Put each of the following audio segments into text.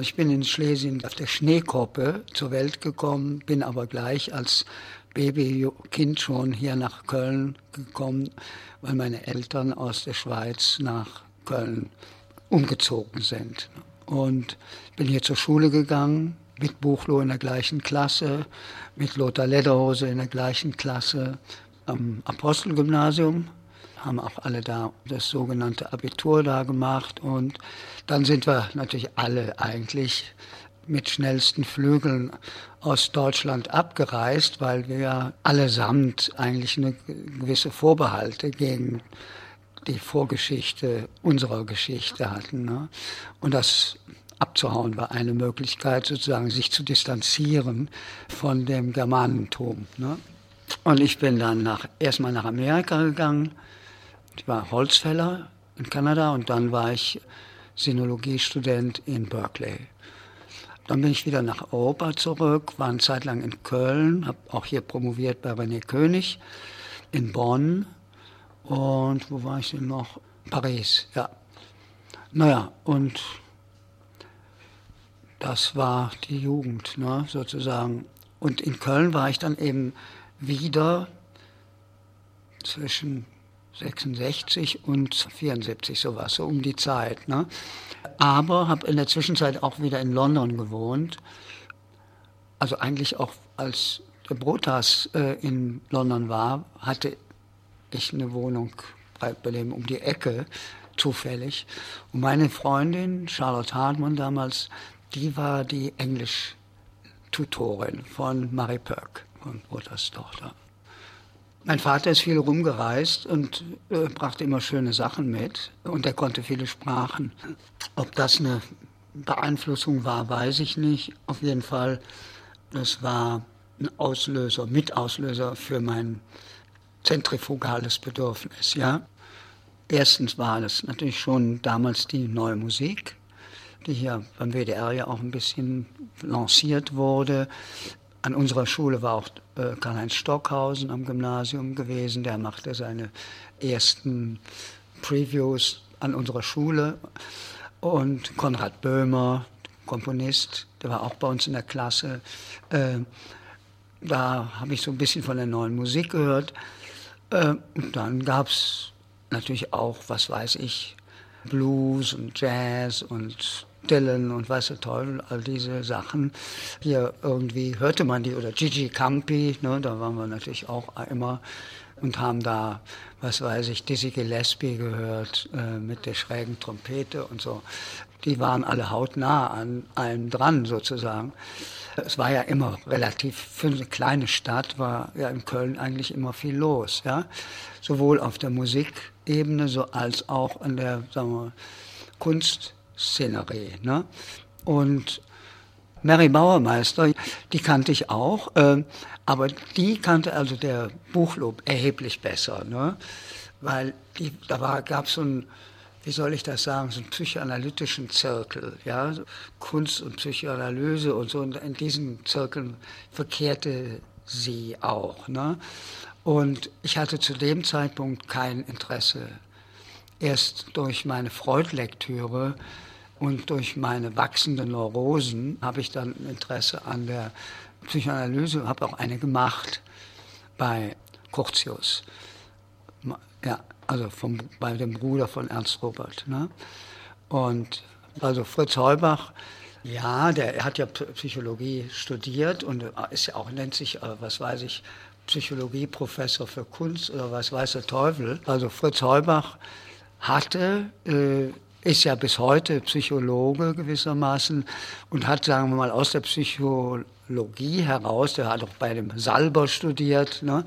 Ich bin in Schlesien auf der Schneekoppe zur Welt gekommen, bin aber gleich als Babykind schon hier nach Köln gekommen, weil meine Eltern aus der Schweiz nach Köln umgezogen sind. Und bin hier zur Schule gegangen, mit Buchlo in der gleichen Klasse, mit Lothar Lederhose in der gleichen Klasse am Apostelgymnasium haben auch alle da das sogenannte Abitur da gemacht. Und dann sind wir natürlich alle eigentlich mit schnellsten Flügeln aus Deutschland abgereist, weil wir allesamt eigentlich eine gewisse Vorbehalte gegen die Vorgeschichte unserer Geschichte hatten. Ne? Und das abzuhauen war eine Möglichkeit, sozusagen sich zu distanzieren von dem Germanentum. Ne? Und ich bin dann nach, erstmal nach Amerika gegangen, ich war Holzfäller in Kanada und dann war ich Sinologiestudent in Berkeley. Dann bin ich wieder nach Europa zurück, war eine Zeit lang in Köln, habe auch hier promoviert bei René König, in Bonn und wo war ich denn noch? Paris, ja. Naja, und das war die Jugend, ne, sozusagen. Und in Köln war ich dann eben wieder zwischen 66 und 74 sowas, so um die Zeit. Ne? Aber habe in der Zwischenzeit auch wieder in London gewohnt. Also eigentlich auch als der Brotas äh, in London war, hatte ich eine Wohnung bei, bei dem um die Ecke zufällig. Und meine Freundin, Charlotte Hartmann damals, die war die Englisch-Tutorin von Marie Perk, von Brotas Tochter. Mein Vater ist viel rumgereist und äh, brachte immer schöne Sachen mit und er konnte viele Sprachen. Ob das eine Beeinflussung war, weiß ich nicht. Auf jeden Fall, das war ein Auslöser, Mitauslöser für mein zentrifugales Bedürfnis. Ja? Erstens war das natürlich schon damals die neue Musik, die hier beim WDR ja auch ein bisschen lanciert wurde. An unserer Schule war auch äh, Karl-Heinz Stockhausen am Gymnasium gewesen. Der machte seine ersten Previews an unserer Schule. Und Konrad Böhmer, Komponist, der war auch bei uns in der Klasse. Äh, da habe ich so ein bisschen von der neuen Musik gehört. Äh, und dann gab es natürlich auch, was weiß ich, Blues und Jazz und Dylan und weiß der Teufel, all diese Sachen. Hier irgendwie hörte man die, oder Gigi Campi, ne, da waren wir natürlich auch immer und haben da, was weiß ich, Dizzy Gillespie gehört äh, mit der schrägen Trompete und so. Die waren alle hautnah an allem dran sozusagen. Es war ja immer relativ, für eine kleine Stadt war ja in Köln eigentlich immer viel los, ja. Sowohl auf der Musikebene so als auch an der, sagen wir, Kunst Szenerie. Ne? Und Mary Bauermeister, die kannte ich auch, äh, aber die kannte also der Buchlob erheblich besser, ne? weil die, da gab es so ein, wie soll ich das sagen, so einen psychoanalytischen Zirkel, ja, Kunst und Psychoanalyse und so, und in diesen Zirkeln verkehrte sie auch. Ne? Und ich hatte zu dem Zeitpunkt kein Interesse. Erst durch meine Freud-Lektüre und durch meine wachsenden Neurosen habe ich dann Interesse an der Psychoanalyse, habe auch eine gemacht bei Curtius. Ja, also vom, bei dem Bruder von Ernst Robert. Ne? Und also Fritz Heubach, ja, der hat ja Psychologie studiert und ist ja auch, nennt sich, äh, was weiß ich, Psychologieprofessor für Kunst oder was weiß der Teufel. Also Fritz Heubach hatte äh, ist ja bis heute Psychologe gewissermaßen und hat, sagen wir mal, aus der Psychologie heraus, der hat auch bei dem Salber studiert, ne,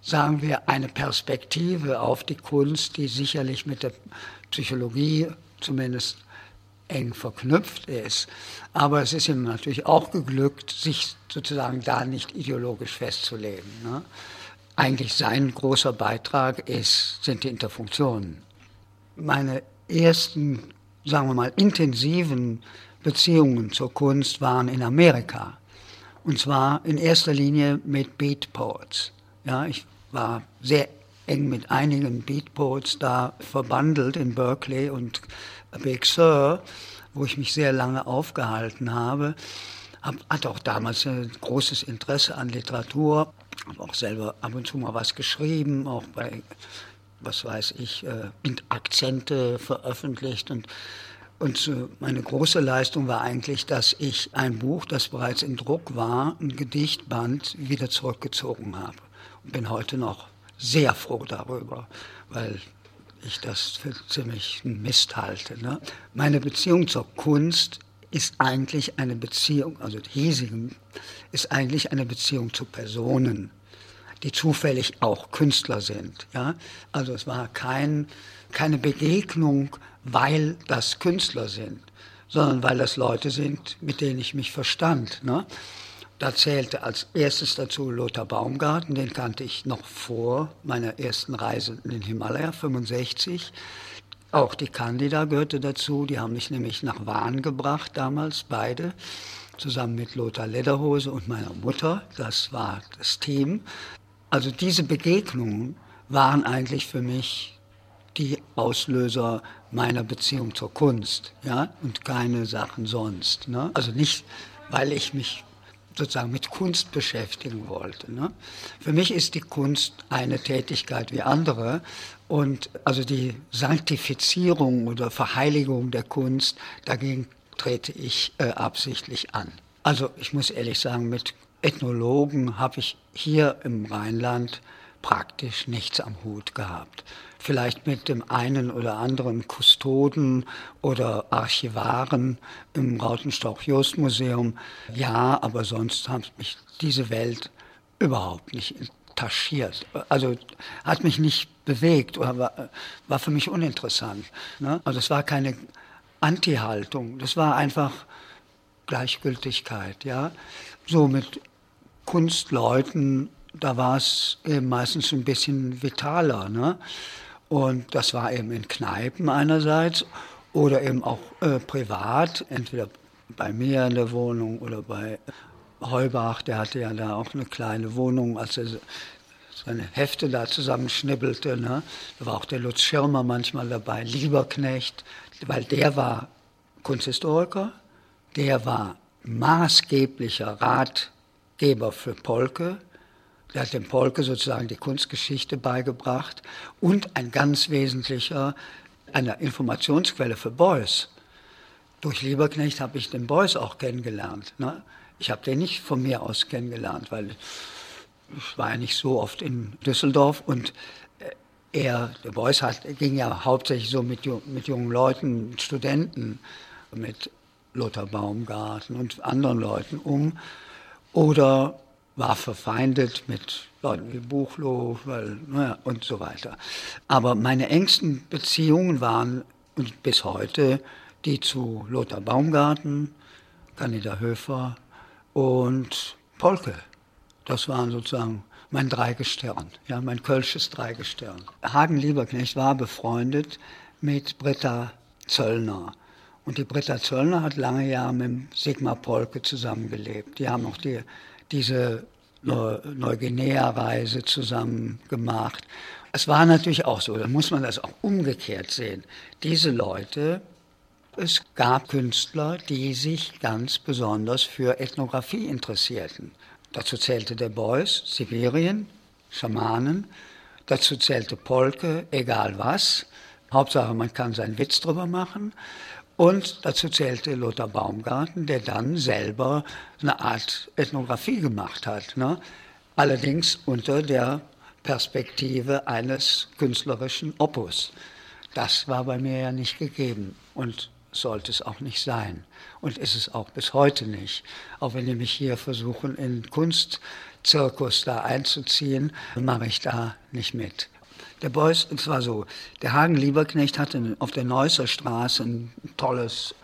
sagen wir, eine Perspektive auf die Kunst, die sicherlich mit der Psychologie zumindest eng verknüpft ist. Aber es ist ihm natürlich auch geglückt, sich sozusagen da nicht ideologisch festzulegen. Ne? Eigentlich sein großer Beitrag ist, sind die Interfunktionen. Meine ersten, sagen wir mal, intensiven Beziehungen zur Kunst waren in Amerika. Und zwar in erster Linie mit Beat Poets. Ja, ich war sehr eng mit einigen Beat Poets da verbandelt in Berkeley und Big Sur. wo ich mich sehr lange aufgehalten habe. Hab, hatte auch damals ein großes Interesse an Literatur, habe auch selber ab und zu mal was geschrieben, auch bei, was weiß ich, äh, Akzente veröffentlicht und und meine große Leistung war eigentlich, dass ich ein Buch, das bereits in Druck war, ein Gedichtband, wieder zurückgezogen habe. Und bin heute noch sehr froh darüber, weil ich das für ziemlich Mist halte. Ne? Meine Beziehung zur Kunst ist eigentlich eine Beziehung, also die hiesige, ist eigentlich eine Beziehung zu Personen, die zufällig auch Künstler sind. Ja? Also es war kein, keine Begegnung, weil das Künstler sind, sondern weil das Leute sind, mit denen ich mich verstand. Ne? Da zählte als erstes dazu Lothar Baumgarten, den kannte ich noch vor meiner ersten Reise in den Himalaya, 65. Auch die Candida gehörte dazu, die haben mich nämlich nach Wahn gebracht damals, beide, zusammen mit Lothar Lederhose und meiner Mutter. Das war das Team. Also diese Begegnungen waren eigentlich für mich die Auslöser meiner Beziehung zur Kunst, ja, und keine Sachen sonst. Ne? Also nicht, weil ich mich sozusagen mit Kunst beschäftigen wollte. Ne? Für mich ist die Kunst eine Tätigkeit wie andere und also die Sanktifizierung oder Verheiligung der Kunst, dagegen trete ich äh, absichtlich an. Also ich muss ehrlich sagen, mit Ethnologen habe ich hier im Rheinland praktisch nichts am Hut gehabt vielleicht mit dem einen oder anderen Kustoden oder Archivaren im Rautenstauch-Jost-Museum. Ja, aber sonst hat mich diese Welt überhaupt nicht taschiert. Also hat mich nicht bewegt oder war, war für mich uninteressant. Ne? Also es war keine Anti-Haltung, das war einfach Gleichgültigkeit. Ja? So mit Kunstleuten, da war es meistens ein bisschen vitaler. Ne? Und das war eben in Kneipen einerseits oder eben auch äh, privat, entweder bei mir in der Wohnung oder bei Heubach, der hatte ja da auch eine kleine Wohnung, als er seine Hefte da zusammenschnibbelte. Ne? Da war auch der Lutz Schirmer manchmal dabei, Lieberknecht, weil der war Kunsthistoriker, der war maßgeblicher Ratgeber für Polke, der hat dem Polke sozusagen die Kunstgeschichte beigebracht und ein ganz wesentlicher, eine Informationsquelle für Beuys. Durch Lieberknecht habe ich den Beuys auch kennengelernt. Ne? Ich habe den nicht von mir aus kennengelernt, weil ich war ja nicht so oft in Düsseldorf und äh, er, der Beuys hat, ging ja hauptsächlich so mit, mit jungen Leuten, Studenten, mit Lothar Baumgarten und anderen Leuten um. Oder war verfeindet mit Leuten wie Buchloh weil, naja, und so weiter. Aber meine engsten Beziehungen waren und bis heute die zu Lothar Baumgarten, Candida Höfer und Polke. Das waren sozusagen mein Dreigestirn, ja, mein kölsches Dreigestirn. Hagen Lieberknecht war befreundet mit Britta Zöllner. Und die Britta Zöllner hat lange Jahre mit Sigmar Polke zusammengelebt. Die haben auch die diese Neuguinea-Reise zusammen gemacht. Es war natürlich auch so, da muss man das auch umgekehrt sehen. Diese Leute, es gab Künstler, die sich ganz besonders für Ethnographie interessierten. Dazu zählte der Beuys, Sibirien, Schamanen. Dazu zählte Polke, egal was. Hauptsache, man kann seinen Witz drüber machen. Und dazu zählte Lothar Baumgarten, der dann selber eine Art Ethnographie gemacht hat. Ne? Allerdings unter der Perspektive eines künstlerischen Opus. Das war bei mir ja nicht gegeben und sollte es auch nicht sein. Und ist es auch bis heute nicht. Auch wenn die mich hier versuchen, in Kunstzirkus da einzuziehen, mache ich da nicht mit. Der Beuys, es war so, der Hagen Lieberknecht hatte auf der Neusser Straße ein tolles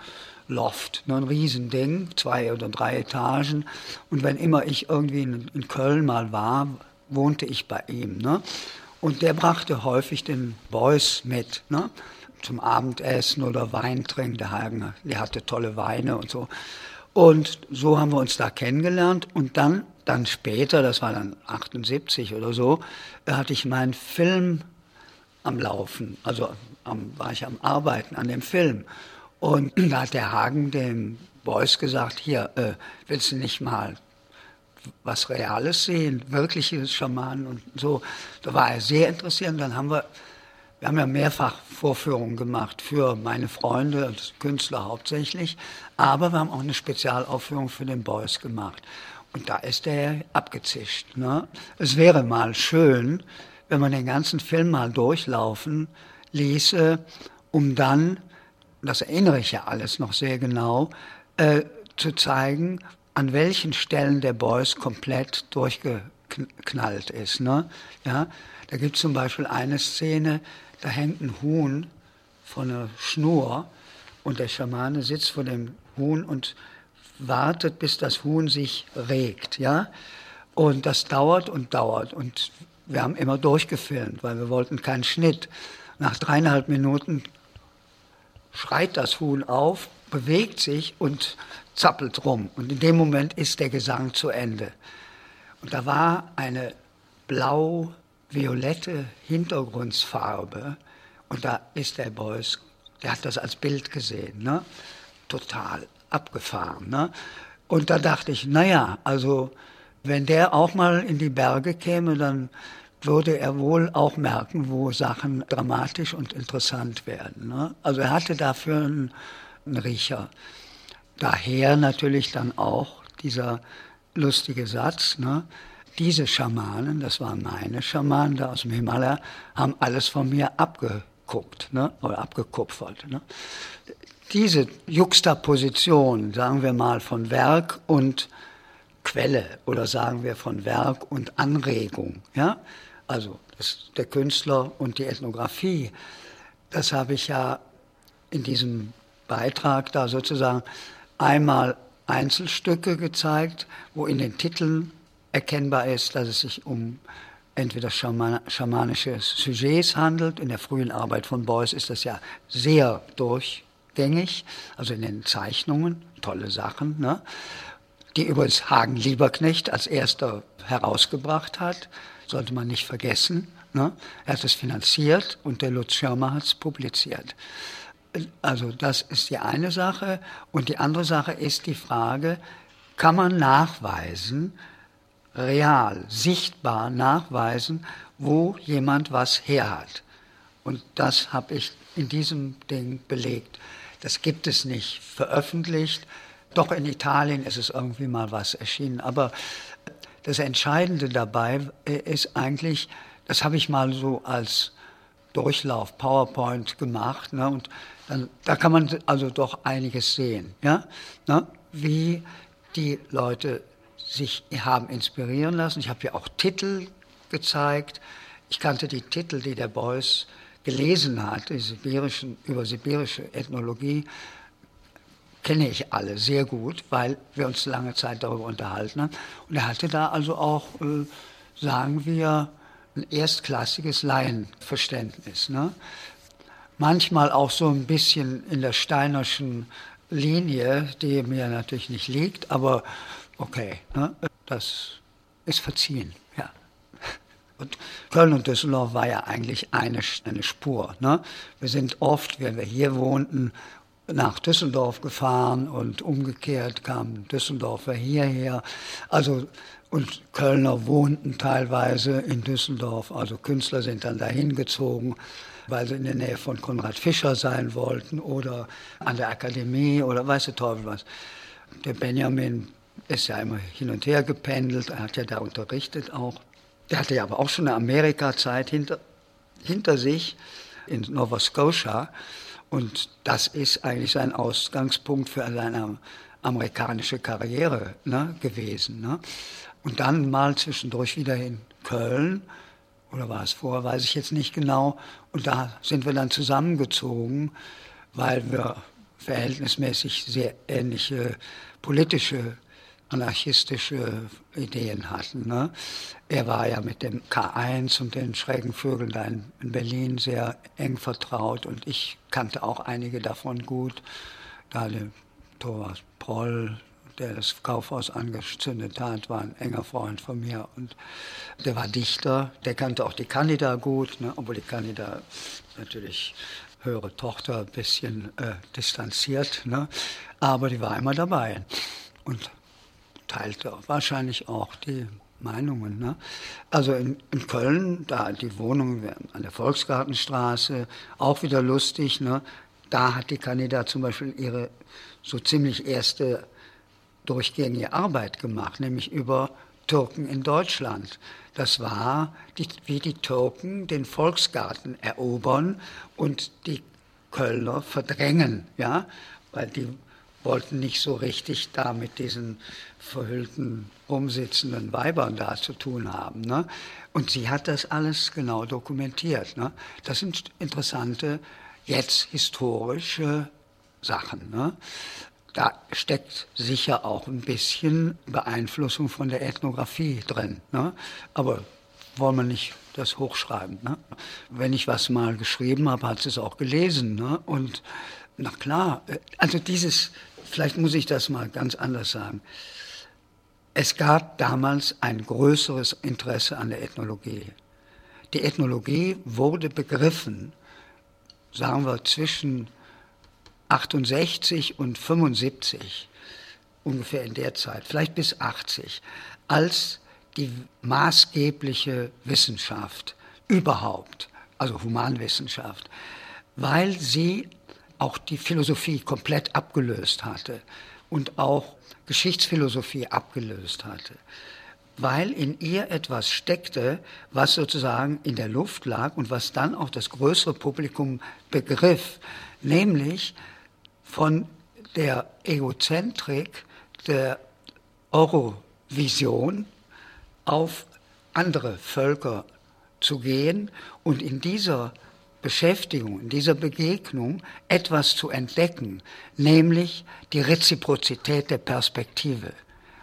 Loft, ne, ein Riesending, zwei oder drei Etagen. Und wenn immer ich irgendwie in, in Köln mal war, wohnte ich bei ihm. Ne? Und der brachte häufig den Beuys mit. Ne? zum Abendessen oder Wein trinken. Der Hagen, der hatte tolle Weine und so. Und so haben wir uns da kennengelernt. Und dann, dann später, das war dann 78 oder so, hatte ich meinen Film am Laufen. Also am, war ich am Arbeiten an dem Film. Und da hat der Hagen dem Beuys gesagt, hier, äh, willst du nicht mal was Reales sehen, wirkliche Schamanen und so. Da war er sehr interessiert. Und dann haben wir, wir haben ja mehrfach Vorführungen gemacht für meine Freunde und Künstler hauptsächlich, aber wir haben auch eine Spezialaufführung für den Beuys gemacht. Und da ist er abgezischt. Ne? Es wäre mal schön, wenn man den ganzen Film mal durchlaufen ließe, um dann, das erinnere ich ja alles noch sehr genau, äh, zu zeigen, an welchen Stellen der Beuys komplett durchgeknallt ist. Ne? Ja, da gibt es zum Beispiel eine Szene, da hängt ein Huhn von einer Schnur und der Schamane sitzt vor dem Huhn und wartet, bis das Huhn sich regt. Ja? Und das dauert und dauert. Und wir haben immer durchgefilmt, weil wir wollten keinen Schnitt. Nach dreieinhalb Minuten schreit das Huhn auf, bewegt sich und zappelt rum. Und in dem Moment ist der Gesang zu Ende. Und da war eine blau-violette Hintergrundfarbe. Und da ist der Beuys, der hat das als Bild gesehen, ne? total abgefahren. Ne? Und da dachte ich, naja, also wenn der auch mal in die Berge käme, dann würde er wohl auch merken, wo Sachen dramatisch und interessant werden. Ne? Also er hatte dafür einen, einen Riecher. Daher natürlich dann auch dieser lustige Satz, ne? diese Schamanen, das waren meine Schamanen da aus dem Himalaya, haben alles von mir abgeguckt ne? oder abgekupfert. Ne? Diese Juxtaposition, sagen wir mal, von Werk und Quelle oder sagen wir von Werk und Anregung, ja, also das, der Künstler und die Ethnographie, das habe ich ja in diesem Beitrag da sozusagen einmal Einzelstücke gezeigt, wo in den Titeln erkennbar ist, dass es sich um entweder schamanische Sujets handelt. In der frühen Arbeit von Beuys ist das ja sehr durchgängig, also in den Zeichnungen, tolle Sachen, ne? Die übrigens Hagen Lieberknecht als erster herausgebracht hat sollte man nicht vergessen. Ne? Er hat es finanziert und der Lutz Schirmer hat es publiziert. Also das ist die eine Sache. Und die andere Sache ist die Frage, kann man nachweisen, real, sichtbar nachweisen, wo jemand was her hat. Und das habe ich in diesem Ding belegt. Das gibt es nicht veröffentlicht. Doch in Italien ist es irgendwie mal was erschienen. Aber das Entscheidende dabei äh, ist eigentlich, das habe ich mal so als Durchlauf PowerPoint gemacht. Ne, und dann, da kann man also doch einiges sehen, ja, ne, wie die Leute sich haben inspirieren lassen. Ich habe ja auch Titel gezeigt. Ich kannte die Titel, die der Beuys gelesen hat, die sibirischen, über sibirische Ethnologie kenne ich alle sehr gut, weil wir uns lange Zeit darüber unterhalten haben. Und er hatte da also auch, äh, sagen wir, ein erstklassiges Laienverständnis. Ne? Manchmal auch so ein bisschen in der steinerschen Linie, die mir natürlich nicht liegt, aber okay, ne? das ist verziehen. Ja. Und Köln und Düsseldorf war ja eigentlich eine, eine Spur. Ne? Wir sind oft, wenn wir hier wohnten nach Düsseldorf gefahren und umgekehrt kamen Düsseldorfer hierher. Also und Kölner wohnten teilweise in Düsseldorf, also Künstler sind dann dahin gezogen, weil sie in der Nähe von Konrad Fischer sein wollten oder an der Akademie oder weiß der Teufel was. Der Benjamin ist ja immer hin und her gependelt, er hat ja da unterrichtet auch. Der hatte ja aber auch schon eine Amerika-Zeit hinter, hinter sich in Nova Scotia. Und das ist eigentlich sein Ausgangspunkt für seine amerikanische Karriere ne, gewesen. Ne? Und dann mal zwischendurch wieder in Köln, oder war es vorher, weiß ich jetzt nicht genau. Und da sind wir dann zusammengezogen, weil wir verhältnismäßig sehr ähnliche politische anarchistische Ideen hatten. Ne? Er war ja mit dem K1 und den schrägen Vögeln da in, in, Berlin sehr eng vertraut und ich kannte auch einige davon gut. Da der Thomas Proll, der das Kaufhaus angezündet hat, war ein enger Freund von mir und der war Dichter, der kannte auch die Candida gut, ne? obwohl die Candida natürlich höhere Tochter ein bisschen äh, distanziert, ne? aber die war immer dabei und teilte wahrscheinlich auch die Meinungen. Ne? Also in, in, Köln, da die Wohnung an der Volksgartenstraße, auch wieder lustig. Ne? Da hat die Kandidat zum Beispiel ihre so ziemlich erste durchgängige Arbeit gemacht, nämlich über Türken in Deutschland. Das war, die, wie die Türken den Volksgarten erobern und die Kölner verdrängen, ja, weil die wollten nicht so richtig da mit diesen verhüllten, rumsitzenden Weibern da zu tun haben. Ne? Und sie hat das alles genau dokumentiert. Ne? Das sind interessante, jetzt historische Sachen. Ne? Da steckt sicher auch ein bisschen Beeinflussung von der Ethnographie drin. Ne? Aber wollen wir nicht das hochschreiben. Ne? Wenn ich was mal geschrieben habe, hat sie es auch gelesen. Ne? Und na klar, äh, also dieses, vielleicht muss ich das mal ganz anders sagen. Es gab damals ein größeres Interesse an der Ethnologie. Die Ethnologie wurde begriffen, sagen wir, zwischen 68 und 75, ungefähr in der Zeit, vielleicht bis 80, als die maßgebliche Wissenschaft überhaupt, also Humanwissenschaft, weil sie auch die Philosophie komplett abgelöst hatte und auch Geschichtsphilosophie abgelöst hatte, weil in ihr etwas steckte, was sozusagen in der Luft lag und was dann auch das größere Publikum begriff, nämlich von der Egozentrik der Eurovision auf andere Völker zu gehen und in dieser Beschäftigung, in dieser Begegnung etwas zu entdecken, nämlich die Reziprozität der Perspektive.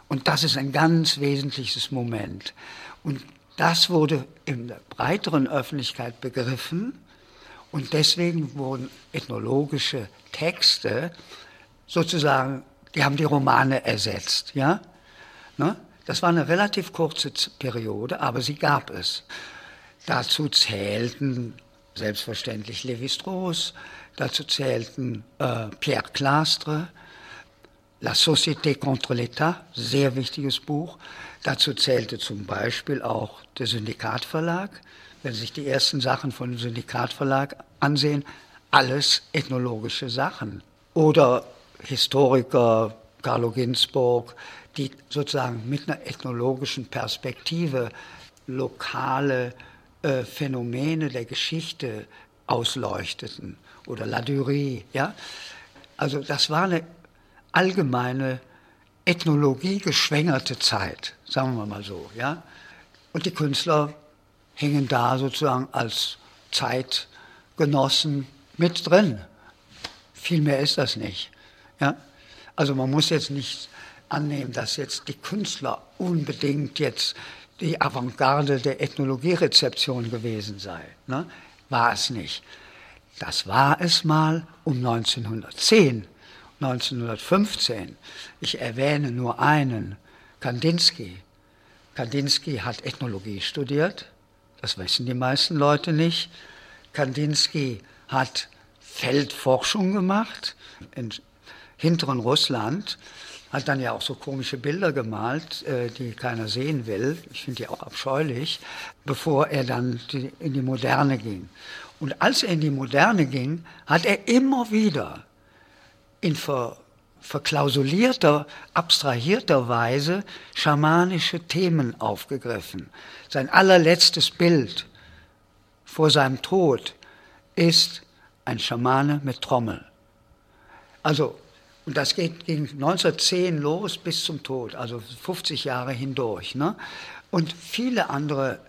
Und das ist ein ganz wesentliches Moment. Und das wurde in der breiteren Öffentlichkeit begriffen und deswegen wurden ethnologische Texte sozusagen, die haben die Romane ersetzt. Ja? Ne? Das war eine relativ kurze Periode, aber sie gab es. Dazu zählten selbstverständlich Lévi-Strauss, dazu zählten äh, Pierre Clastre, La Société contre l'État, sehr wichtiges Buch. Dazu zählte zum Beispiel auch der Syndikatverlag. Wenn Sie sich die ersten Sachen von dem Syndikatverlag ansehen, alles ethnologische Sachen. Oder Historiker, Carlo Ginzburg, die sozusagen mit einer ethnologischen Perspektive lokale äh, Phänomene der Geschichte ausleuchteten oder Ladurie. Ja? Also das war eine allgemeine Ethnologie geschwängerte Zeit, sagen wir mal so. Ja? Und die Künstler hingen da sozusagen als Zeitgenossen mit drin. Viel mehr ist das nicht. Ja? Also man muss jetzt nicht annehmen, dass jetzt die Künstler unbedingt jetzt die Avantgarde der Ethnologierezeption gewesen sei. Ne? War es nicht. Das war es mal um 1910, 1915. Ich erwähne nur einen, Kandinsky. Kandinsky hat Ethnologie studiert, das wissen die meisten Leute nicht. Kandinsky hat Feldforschung gemacht in hinteren Russland hat dann ja auch so komische Bilder gemalt, äh, die keiner sehen will. Ich finde die auch abscheulich, bevor er dann in die Moderne ging. Und als er in die Moderne ging, hat er immer wieder in ver, verklausulierter, abstrahierter Weise schamanische Themen aufgegriffen. Sein allerletztes Bild vor seinem Tod ist ein Schamane mit Trommel. Also und das geht, ging 1910 los bis zum Tod, also 50 Jahre hindurch. Ne? Und viele andere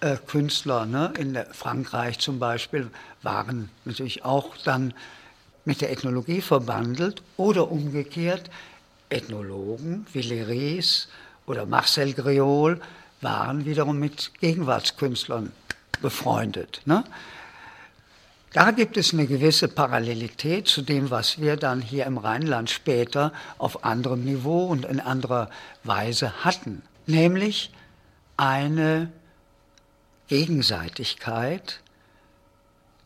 äh, Künstler ne, in Frankreich zum Beispiel waren natürlich auch dann mit der Ethnologie verbandelt oder umgekehrt Ethnologen wie Léris oder Marcel Griol waren wiederum mit Gegenwartskünstlern befreundet. Ne? Da gibt es eine gewisse Parallelität zu dem, was wir dann hier im Rheinland später auf anderem Niveau und in anderer Weise hatten, nämlich eine Gegenseitigkeit,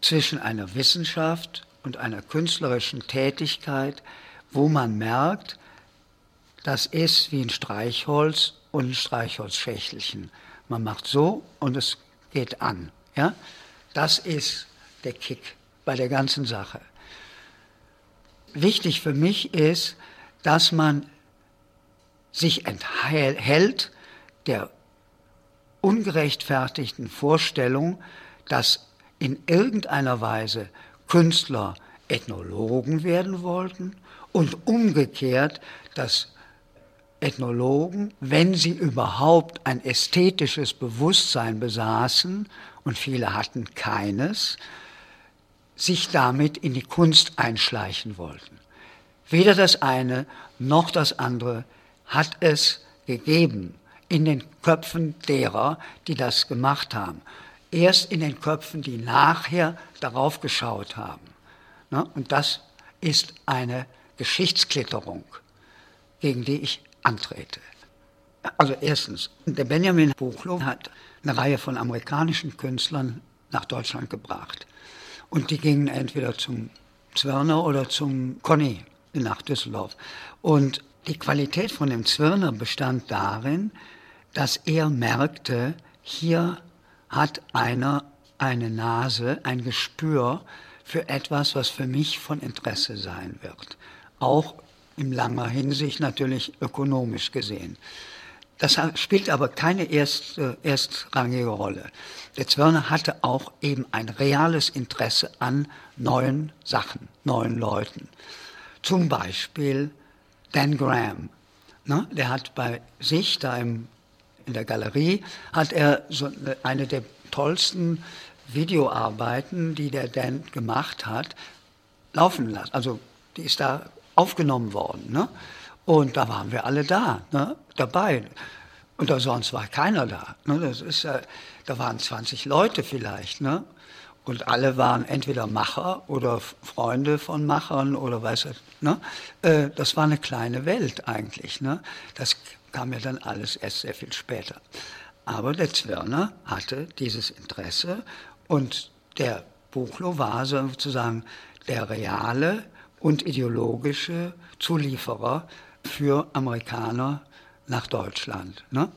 zwischen einer Wissenschaft und einer künstlerischen Tätigkeit, wo man merkt, das ist wie ein Streichholz und ein Streichholzschächtelchen. Man macht so und es geht an. Ja? Das ist der Kick bei der ganzen Sache. Wichtig für mich ist, dass man sich enthält der ungerechtfertigten Vorstellung, dass in irgendeiner Weise Künstler Ethnologen werden wollten und umgekehrt, dass Ethnologen, wenn sie überhaupt ein ästhetisches Bewusstsein besaßen, und viele hatten keines, sich damit in die Kunst einschleichen wollten. Weder das eine noch das andere hat es gegeben in den Köpfen derer, die das gemacht haben. Erst in den Köpfen, die nachher darauf geschaut haben. Und das ist eine Geschichtsklitterung, gegen die ich antrete. Also erstens, der Benjamin Buchloh hat eine Reihe von amerikanischen Künstlern nach Deutschland gebracht. Und die gingen entweder zum Zwirner oder zum Conny nach Düsseldorf. Und die Qualität von dem Zwirner bestand darin, dass er merkte, hier hat einer eine Nase, ein Gespür für etwas, was für mich von Interesse sein wird. Auch in langer Hinsicht natürlich ökonomisch gesehen. Das spielt aber keine erst, äh, erstrangige Rolle. Der Zwirner hatte auch eben ein reales Interesse an neuen Sachen, neuen Leuten. Zum Beispiel Dan Graham. Ne? Der hat bei sich da im, in der Galerie, hat er so eine der tollsten Videoarbeiten, die der Dan gemacht hat, laufen lassen. Also die ist da aufgenommen worden. Ne? Und da waren wir alle da, ne? dabei. Und da sonst war keiner da. Ne? Das ist, äh, da waren 20 Leute vielleicht. Ne? Und alle waren entweder Macher oder Freunde von Machern oder weiß ich. Ne? Äh, das war eine kleine Welt eigentlich. Ne? Das kam ja dann alles erst sehr viel später. Aber der Zwirner hatte dieses Interesse und der Buchlo war sozusagen der reale und ideologische Zulieferer für Amerikaner nach Deutschland. Ne?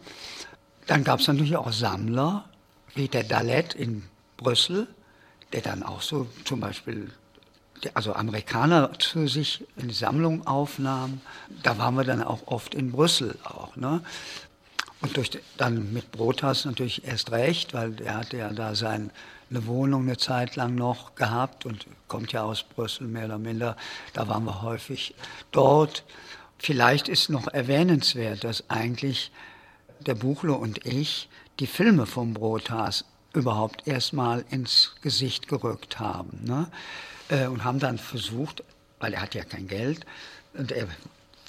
Dann gab es natürlich auch Sammler, wie der Dalet in Brüssel, der dann auch so zum Beispiel also Amerikaner zu sich in die Sammlung aufnahm. Da waren wir dann auch oft in Brüssel auch. Ne? Und durch, dann mit Brotas natürlich erst recht, weil er hatte ja da sein, eine Wohnung eine Zeit lang noch gehabt und kommt ja aus Brüssel mehr oder minder. Da waren wir häufig dort. Vielleicht ist noch erwähnenswert, dass eigentlich der Buchlo und ich die Filme vom Brotas überhaupt erstmal ins Gesicht gerückt haben. Ne? Äh, und haben dann versucht, weil er hat ja kein Geld, und er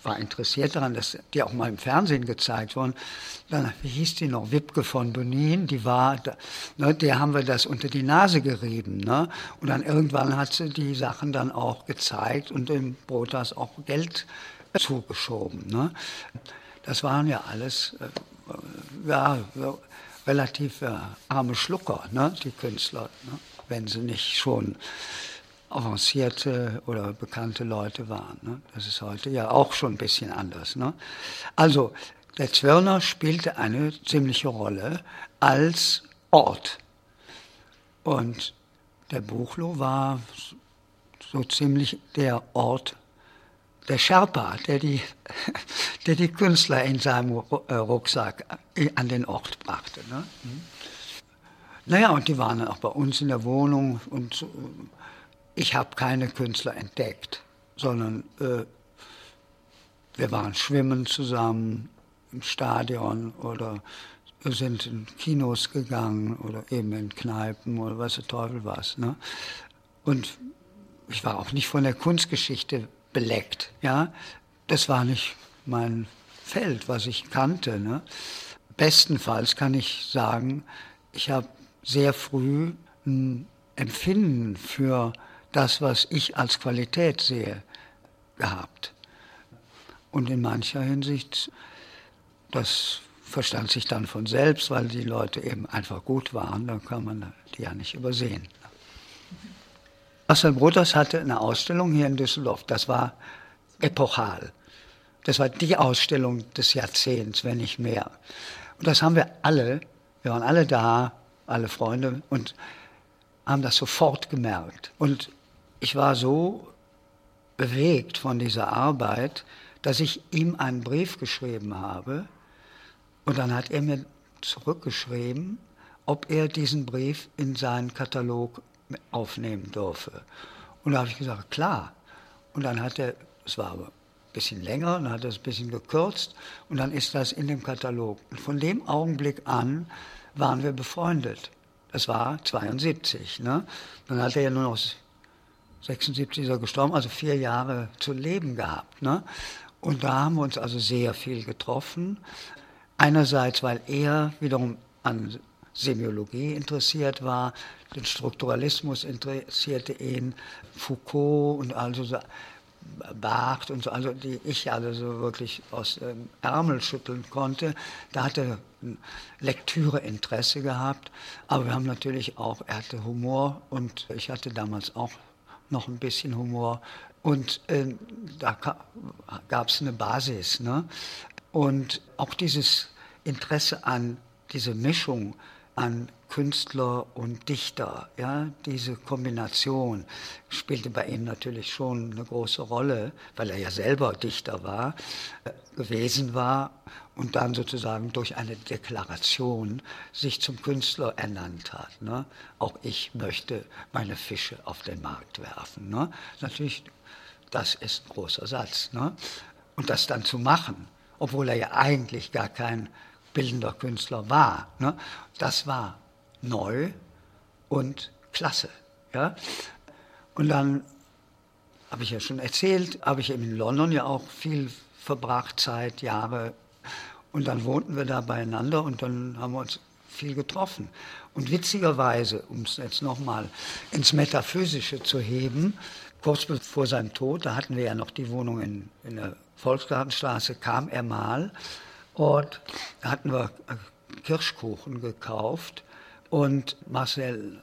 war interessiert daran, dass die auch mal im Fernsehen gezeigt wurden. Dann, wie hieß die noch, Wipke von Bonin, die war, ne, der haben wir das unter die Nase gerieben. Ne? Und dann irgendwann hat sie die Sachen dann auch gezeigt und dem Brotas auch Geld zugeschoben. Ne? Das waren ja alles äh, ja, relativ äh, arme Schlucker, ne, die Künstler, ne, wenn sie nicht schon avancierte oder bekannte Leute waren. Ne? Das ist heute ja auch schon ein bisschen anders. Ne? Also der Zwirner spielte eine ziemliche Rolle als Ort. Und der Buchlo war so ziemlich der Ort der Sherpa, der die, der die Künstler in seinem äh, Rucksack äh, an den Ort brachte. Ne? Mhm. Naja, und die waren auch bei uns in der Wohnung und ich habe keine Künstler entdeckt, sondern äh, wir waren schwimmen zusammen im Stadion oder sind in Kinos gegangen oder eben in Kneipen oder was der Teufel was. Ne? Und ich war auch nicht von der Kunstgeschichte beleckt. Ja? Das war nicht mein Feld, was ich kannte. Ne? Bestenfalls kann ich sagen, ich habe sehr früh ein Empfinden für das, was ich als Qualität sehe, gehabt. Und in mancher Hinsicht, das verstand sich dann von selbst, weil die Leute eben einfach gut waren, dann kann man die ja nicht übersehen. Marcel Brothers hatte eine Ausstellung hier in Düsseldorf. Das war epochal. Das war die Ausstellung des Jahrzehnts, wenn nicht mehr. Und das haben wir alle, wir waren alle da, alle Freunde, und haben das sofort gemerkt. Und ich war so bewegt von dieser Arbeit, dass ich ihm einen Brief geschrieben habe. Und dann hat er mir zurückgeschrieben, ob er diesen Brief in seinen Katalog aufnehmen dürfe. Und da habe ich gesagt, klar. Und dann hat er, es war aber ein bisschen länger, dann hat er es ein bisschen gekürzt und dann ist das in dem Katalog. Und von dem Augenblick an waren wir befreundet. Das war 72. Ne? Dann hat er ja nur noch 76 ist er gestorben, also vier Jahre zu leben gehabt. Ne? Und da haben wir uns also sehr viel getroffen. Einerseits, weil er wiederum an Semiologie interessiert war, den Strukturalismus interessierte ihn, Foucault und also so Barth und so, also die ich also wirklich aus dem Ärmel schütteln konnte. Da hatte er Lektüreinteresse gehabt, aber wir haben natürlich auch, er hatte Humor und ich hatte damals auch noch ein bisschen Humor und äh, da gab es eine Basis. Ne? Und auch dieses Interesse an diese Mischung an Künstler und Dichter. Ja, diese Kombination spielte bei ihm natürlich schon eine große Rolle, weil er ja selber Dichter war, äh, gewesen war und dann sozusagen durch eine Deklaration sich zum Künstler ernannt hat. Ne? Auch ich möchte meine Fische auf den Markt werfen. Ne? Natürlich, das ist ein großer Satz. Ne? Und das dann zu machen, obwohl er ja eigentlich gar kein bildender Künstler war. Ne? Das war neu und klasse. Ja? Und dann habe ich ja schon erzählt, habe ich in London ja auch viel verbracht, Zeit, Jahre. Und dann wohnten wir da beieinander und dann haben wir uns viel getroffen. Und witzigerweise, um es jetzt nochmal ins Metaphysische zu heben, kurz bevor seinem Tod, da hatten wir ja noch die Wohnung in, in der Volksgartenstraße, kam er mal und da hatten wir Kirschkuchen gekauft und Marcel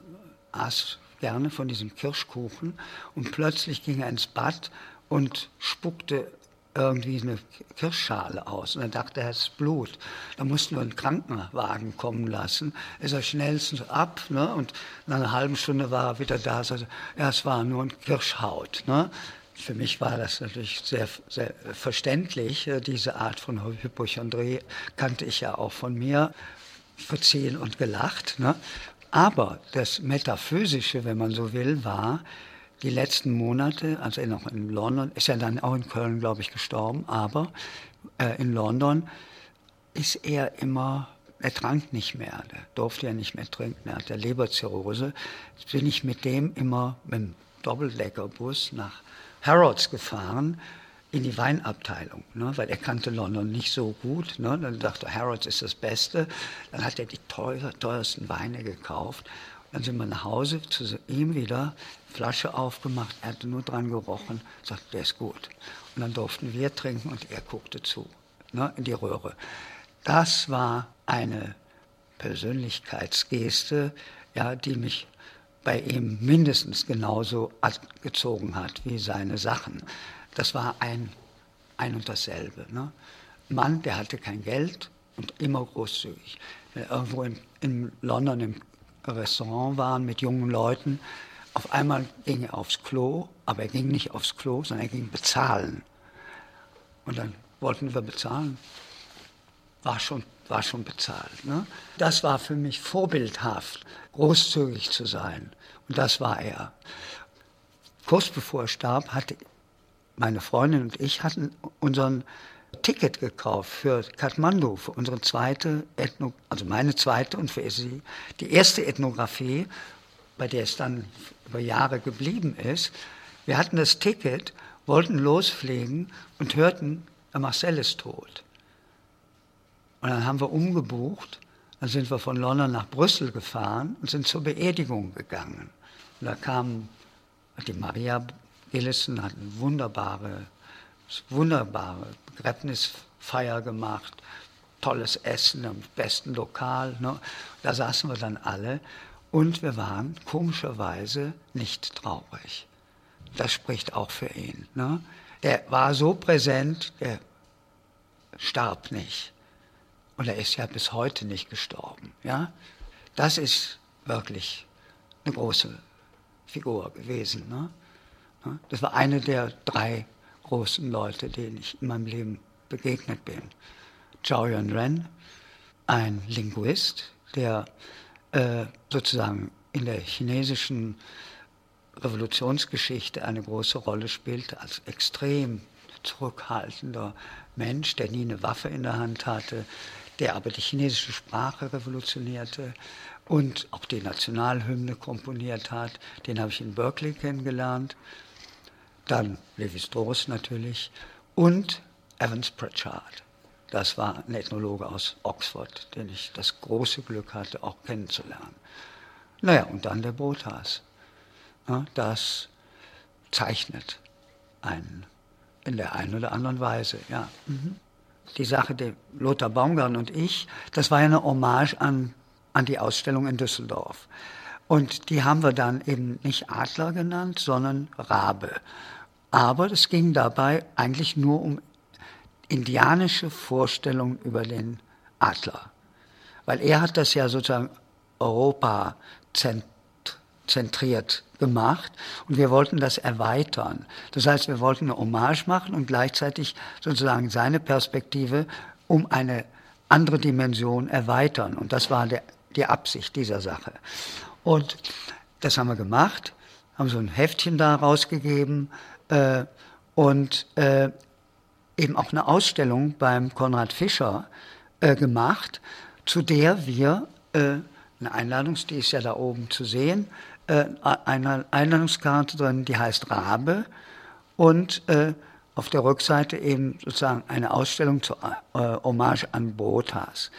aß gerne von diesem Kirschkuchen und plötzlich ging er ins Bad und spuckte irgendwie eine Kirschschale aus. Und dann dachte er, es ist Blut. Da mussten wir einen Krankenwagen kommen lassen. Er schnellstens ab ne? und nach einer halben Stunde war er wieder da. Also, ja, es war nur ein Kirschhaut. Ne? Für mich war das natürlich sehr, sehr verständlich. Äh, diese Art von Hypochondrie kannte ich ja auch von mir, verziehen und gelacht. Ne? Aber das Metaphysische, wenn man so will, war, die letzten Monate, als er noch in London, ist er dann auch in Köln, glaube ich, gestorben, aber äh, in London ist er immer, er trank nicht mehr, er durfte ja nicht mehr trinken, er hatte Leberzirrhose. Jetzt bin ich mit dem immer mit dem Doppeldeckerbus nach Harrods gefahren in die Weinabteilung, ne, weil er kannte London nicht so gut. Ne, dann dachte er, Harrods ist das Beste. Dann hat er die teuer, teuersten Weine gekauft. Dann sind wir nach Hause zu ihm wieder, Flasche aufgemacht, er hatte nur dran gerochen, sagt, der ist gut. Und dann durften wir trinken und er guckte zu, ne, in die Röhre. Das war eine Persönlichkeitsgeste, ja, die mich bei ihm mindestens genauso gezogen hat wie seine Sachen. Das war ein, ein und dasselbe. Ne? Mann, der hatte kein Geld und immer großzügig. Wenn irgendwo in, in London im Restaurant waren mit jungen Leuten, auf einmal ging er aufs Klo, aber er ging nicht aufs Klo, sondern er ging bezahlen. Und dann wollten wir bezahlen. War schon war schon bezahlt. Ne? Das war für mich vorbildhaft, großzügig zu sein. Und das war er. Kurz bevor er starb, hatte meine Freundin und ich hatten unseren Ticket gekauft für Kathmandu, für unsere zweite Ethno, also meine zweite und für sie die erste Ethnographie, bei der es dann über Jahre geblieben ist. Wir hatten das Ticket, wollten losfliegen und hörten, Marcel ist tot. Und dann haben wir umgebucht. Dann sind wir von London nach Brüssel gefahren und sind zur Beerdigung gegangen. Und da kam die Maria Gillissen, hat eine wunderbare, wunderbare Begräbnisfeier gemacht, tolles Essen im besten Lokal. Ne? Da saßen wir dann alle Und wir waren komischerweise nicht traurig. Das spricht auch für ihn. Ne? Er war so präsent, er starb nicht. Und er ist ja bis heute nicht gestorben. Ja? Das ist wirklich eine große Figur gewesen. Ne? Das war eine der drei großen Leute, denen ich in meinem Leben begegnet bin. Zhao Yunren, ein Linguist, der äh, sozusagen in der chinesischen Revolutionsgeschichte eine große Rolle spielte, als extrem zurückhaltender Mensch, der nie eine Waffe in der Hand hatte, der aber die chinesische Sprache revolutionierte und auch die Nationalhymne komponiert hat. Den habe ich in Berkeley kennengelernt. Dann Levi Strauss natürlich und Evans Pritchard. Das war ein Ethnologe aus Oxford, den ich das große Glück hatte, auch kennenzulernen. Naja, und dann der Botas. Das zeichnet einen in der einen oder anderen Weise, ja. Mhm. Die Sache, der Lothar Baumgarten und ich, das war ja eine Hommage an, an die Ausstellung in Düsseldorf. Und die haben wir dann eben nicht Adler genannt, sondern Rabe. Aber es ging dabei eigentlich nur um indianische Vorstellungen über den Adler. Weil er hat das ja sozusagen Europa zentriert gemacht und wir wollten das erweitern. Das heißt, wir wollten eine Hommage machen und gleichzeitig sozusagen seine Perspektive um eine andere Dimension erweitern. Und das war der, die Absicht dieser Sache. Und das haben wir gemacht, haben so ein Heftchen da rausgegeben äh, und äh, eben auch eine Ausstellung beim Konrad Fischer äh, gemacht, zu der wir äh, eine Einladung, die ist ja da oben zu sehen, eine Einladungskarte drin, die heißt Rabe und äh, auf der Rückseite eben sozusagen eine Ausstellung zur äh, Hommage an Botas.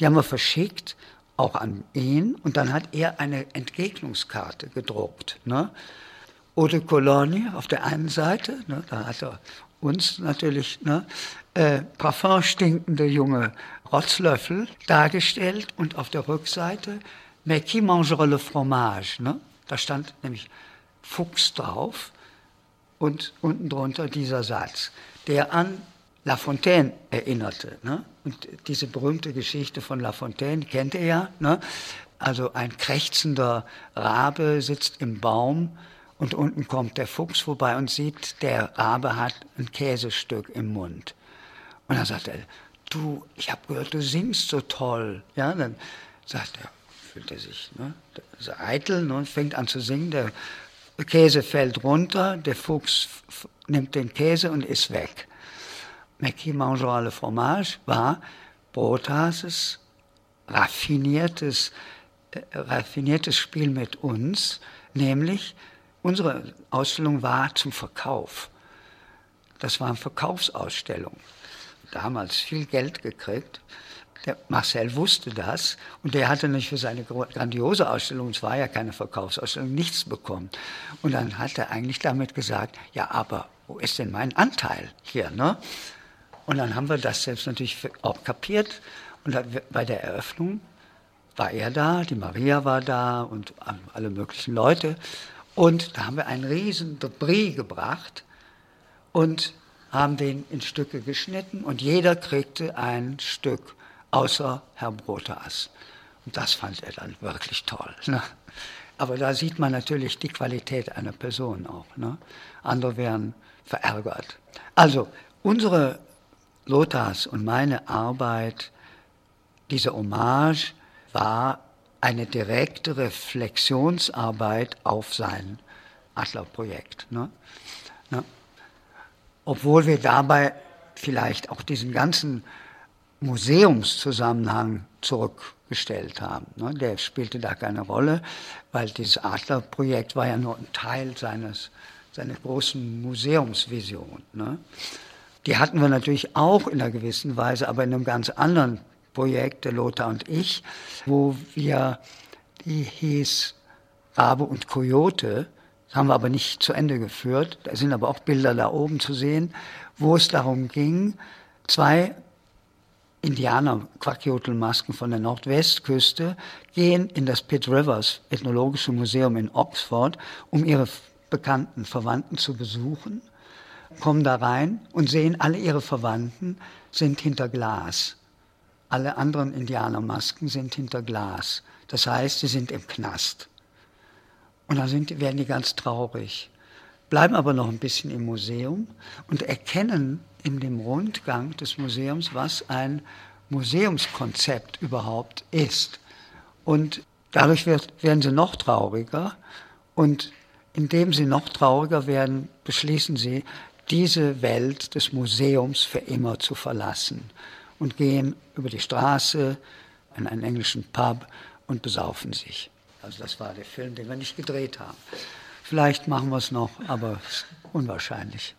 Die haben wir verschickt, auch an ihn, und dann hat er eine Entgegnungskarte gedruckt. Ne? Eau de Cologne auf der einen Seite, ne, da hat er uns natürlich ne, äh, Parfum junge Rotzlöffel dargestellt und auf der Rückseite Mais qui mangera le fromage? Ne? Da stand nämlich Fuchs drauf und unten drunter dieser Satz, der an La Fontaine erinnerte. Ne? Und diese berühmte Geschichte von La Fontaine kennt ihr ja. Ne? Also ein krächzender Rabe sitzt im Baum und unten kommt der Fuchs vorbei und sieht, der Rabe hat ein Käsestück im Mund. Und dann sagt er, du, ich habe gehört, du singst so toll. Ja, dann sagt er, fühlt er sich ne, so eitel ne, fängt an zu singen. Der Käse fällt runter, der Fuchs nimmt den Käse und ist weg. Mackie mangera le fromage war Brothasses raffiniertes, äh, raffiniertes Spiel mit uns, nämlich unsere Ausstellung war zum Verkauf. Das war eine Verkaufsausstellung. Damals viel Geld gekriegt der Marcel wusste das und der hatte nicht für seine grandiose Ausstellung, es war ja keine Verkaufsausstellung, nichts bekommen. Und dann hat er eigentlich damit gesagt, ja, aber wo ist denn mein Anteil hier? Ne? Und dann haben wir das selbst natürlich auch kapiert. Und bei der Eröffnung war er da, die Maria war da und alle möglichen Leute. Und da haben wir einen riesen Debris gebracht und haben den in Stücke geschnitten und jeder kriegte ein Stück außer Herr Brotas. Und das fand er dann wirklich toll. Ne? Aber da sieht man natürlich die Qualität einer Person auch. Ne? Andere wären verärgert. Also unsere Lothars und meine Arbeit, diese Hommage, war eine direkte Reflexionsarbeit auf sein Adlerprojekt. Ne? Ne? Obwohl wir dabei vielleicht auch diesen ganzen Museumszusammenhang zurückgestellt haben. Ne? Der spielte da keine Rolle, weil dieses Adlerprojekt war ja nur ein Teil seines, seiner großen Museumsvision. Ne? Die hatten wir natürlich auch in einer gewissen Weise, aber in einem ganz anderen Projekt, der Lothar und ich, wo wir, die hieß Rabe und Coyote, das haben wir aber nicht zu Ende geführt, da sind aber auch Bilder da oben zu sehen, wo es darum ging, zwei Indianer Quackjotelmasken von der Nordwestküste gehen in das Pitt Rivers Ethnologische Museum in Oxford, um ihre bekannten Verwandten zu besuchen, kommen da rein und sehen, alle ihre Verwandten sind hinter Glas. Alle anderen Indianermasken sind hinter Glas. Das heißt, sie sind im Knast. Und dann sind, werden die ganz traurig, bleiben aber noch ein bisschen im Museum und erkennen in dem Rundgang des Museums, was ein Museumskonzept überhaupt ist. Und dadurch wird, werden sie noch trauriger und indem sie noch trauriger werden, beschließen sie, diese Welt des Museums für immer zu verlassen und gehen über die Straße in einen englischen Pub und besaufen sich. Also das war der Film, den wir nicht gedreht haben. Vielleicht machen wir es noch, aber unwahrscheinlich.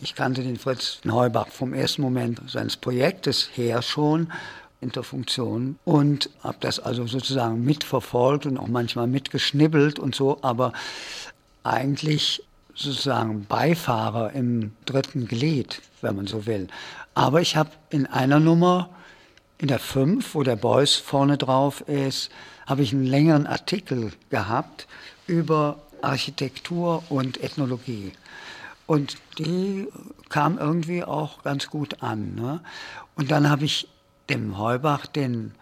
Ich kannte den Fritz Neubach vom ersten Moment seines Projektes her schon Interfunktion und habe das also sozusagen mitverfolgt und auch manchmal mitgeschnibbelt und so, aber eigentlich sozusagen Beifahrer im dritten Glied, wenn man so will. Aber ich habe in einer Nummer, in der 5, wo der Beuys vorne drauf ist, habe ich einen längeren Artikel gehabt über Architektur und Ethnologie. Und die kam irgendwie auch ganz gut an. Ne? Und dann habe ich dem Heubach den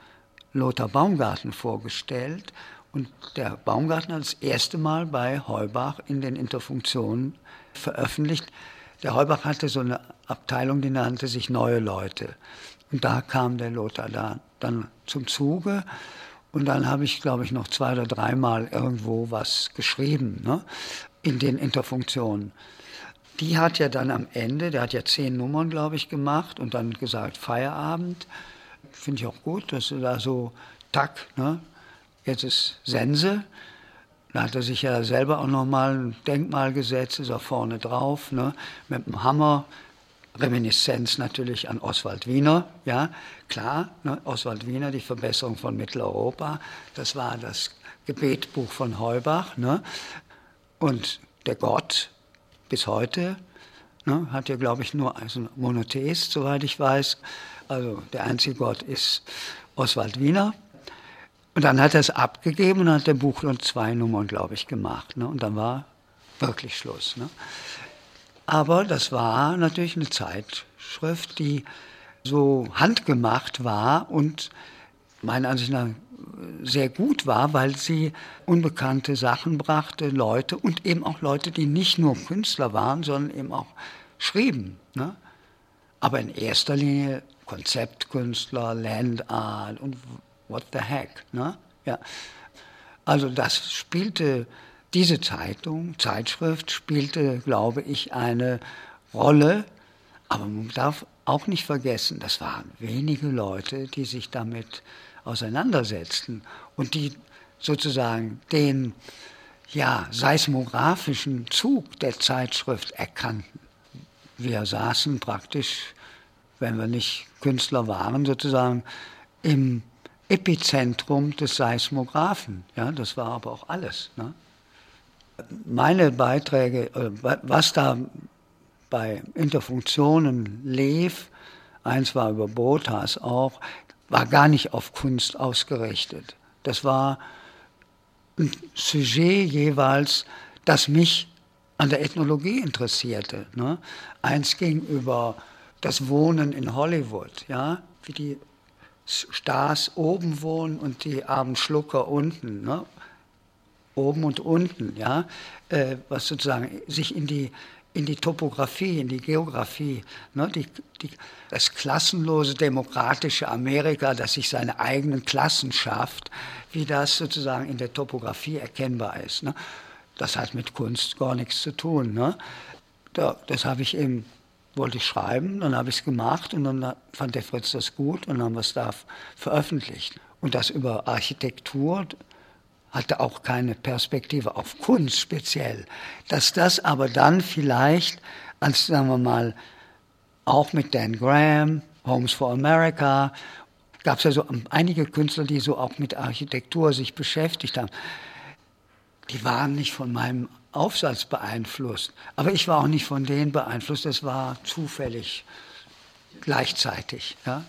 Lothar Baumgarten vorgestellt. Und der Baumgarten hat das erste Mal bei Heubach in den Interfunktionen veröffentlicht. Der Heubach hatte so eine Abteilung, die nannte sich Neue Leute. Und da kam der Lothar da dann zum Zuge. Und dann habe ich, glaube ich, noch zwei oder dreimal irgendwo was geschrieben ne, in den Interfunktionen. Die hat ja dann am Ende, der hat ja zehn Nummern, glaube ich, gemacht und dann gesagt Feierabend. Finde ich auch gut, dass er da so, tack, ne, jetzt ist Sense. Da hat er sich ja selber auch nochmal ein Denkmal gesetzt, ist auch vorne drauf, ne, mit dem Hammer. Reminiszenz natürlich an Oswald Wiener, ja, klar, ne, Oswald Wiener, die Verbesserung von Mitteleuropa, das war das Gebetbuch von Heubach, ne, und der Gott bis heute ne, hat ja, glaube ich, nur also Monotheist, soweit ich weiß, also der einzige Gott ist Oswald Wiener. Und dann hat er es abgegeben und hat der Buch nur zwei Nummern, glaube ich, gemacht, ne, und dann war wirklich Schluss. Ne. Aber das war natürlich eine Zeitschrift, die so handgemacht war und meiner Ansicht nach sehr gut war, weil sie unbekannte Sachen brachte, Leute und eben auch Leute, die nicht nur Künstler waren, sondern eben auch schrieben. Ne? Aber in erster Linie Konzeptkünstler, Landart und what the heck. Ne? Ja. Also das spielte diese Zeitung, Zeitschrift spielte, glaube ich, eine Rolle, aber man darf auch nicht vergessen, das waren wenige Leute, die sich damit auseinandersetzten und die sozusagen den ja, seismografischen Zug der Zeitschrift erkannten. Wir saßen praktisch, wenn wir nicht Künstler waren, sozusagen im Epizentrum des Seismographen. Ja, das war aber auch alles. Ne? Meine Beiträge, äh, was da bei Interfunktionen lief, eins war über Botas auch, war gar nicht auf Kunst ausgerichtet. Das war ein Sujet jeweils, das mich an der Ethnologie interessierte. Ne? Eins ging über das Wohnen in Hollywood, ja, wie die Stars oben wohnen und die armen Schlucker unten. Ne? Oben und unten, ja, äh, was sozusagen sich in die, in die Topographie, in die Geografie, ne, die, die, das klassenlose demokratische Amerika, das sich seine eigenen Klassen schafft, wie das sozusagen in der Topographie erkennbar ist. Ne. Das hat mit Kunst gar nichts zu tun. Ne. Da, das habe ich eben, wollte ich schreiben, dann habe ich es gemacht und dann fand der Fritz das gut und dann haben wir es da veröffentlicht. Und das über Architektur, hatte auch keine Perspektive auf Kunst speziell. Dass das aber dann vielleicht, als sagen wir mal, auch mit Dan Graham, Homes for America, gab es ja so einige Künstler, die so auch mit Architektur sich beschäftigt haben. Die waren nicht von meinem Aufsatz beeinflusst, aber ich war auch nicht von denen beeinflusst. Das war zufällig gleichzeitig. Ja?